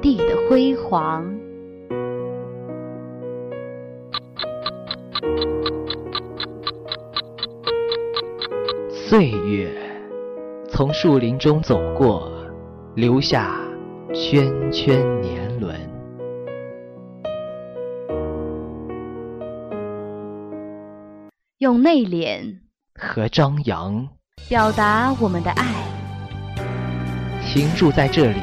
地的辉煌。岁月从树林中走过，留下圈圈年轮。用内敛和张扬表达我们的爱，停驻在这里，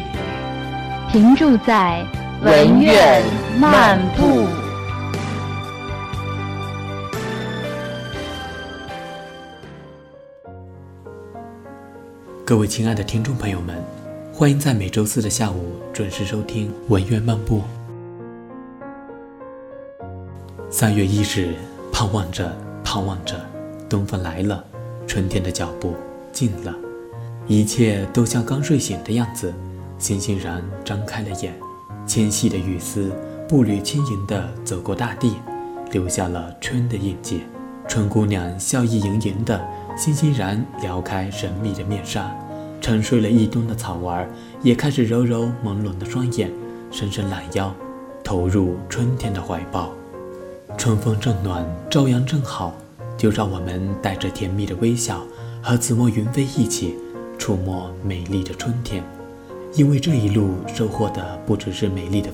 停驻在文苑漫步。各位亲爱的听众朋友们，欢迎在每周四的下午准时收听文苑漫步。三月一日，盼望着，盼望着，东风来了。春天的脚步近了，一切都像刚睡醒的样子，欣欣然张开了眼。纤细的雨丝步履轻盈地走过大地，留下了春的印记。春姑娘笑意盈盈地，欣欣然撩开神秘的面纱。沉睡了一冬的草儿也开始揉揉朦胧的双眼，伸伸懒腰，投入春天的怀抱。春风正暖，朝阳正好。就让我们带着甜蜜的微笑，和紫陌云飞一起触摸美丽的春天，因为这一路收获的不只是美丽的风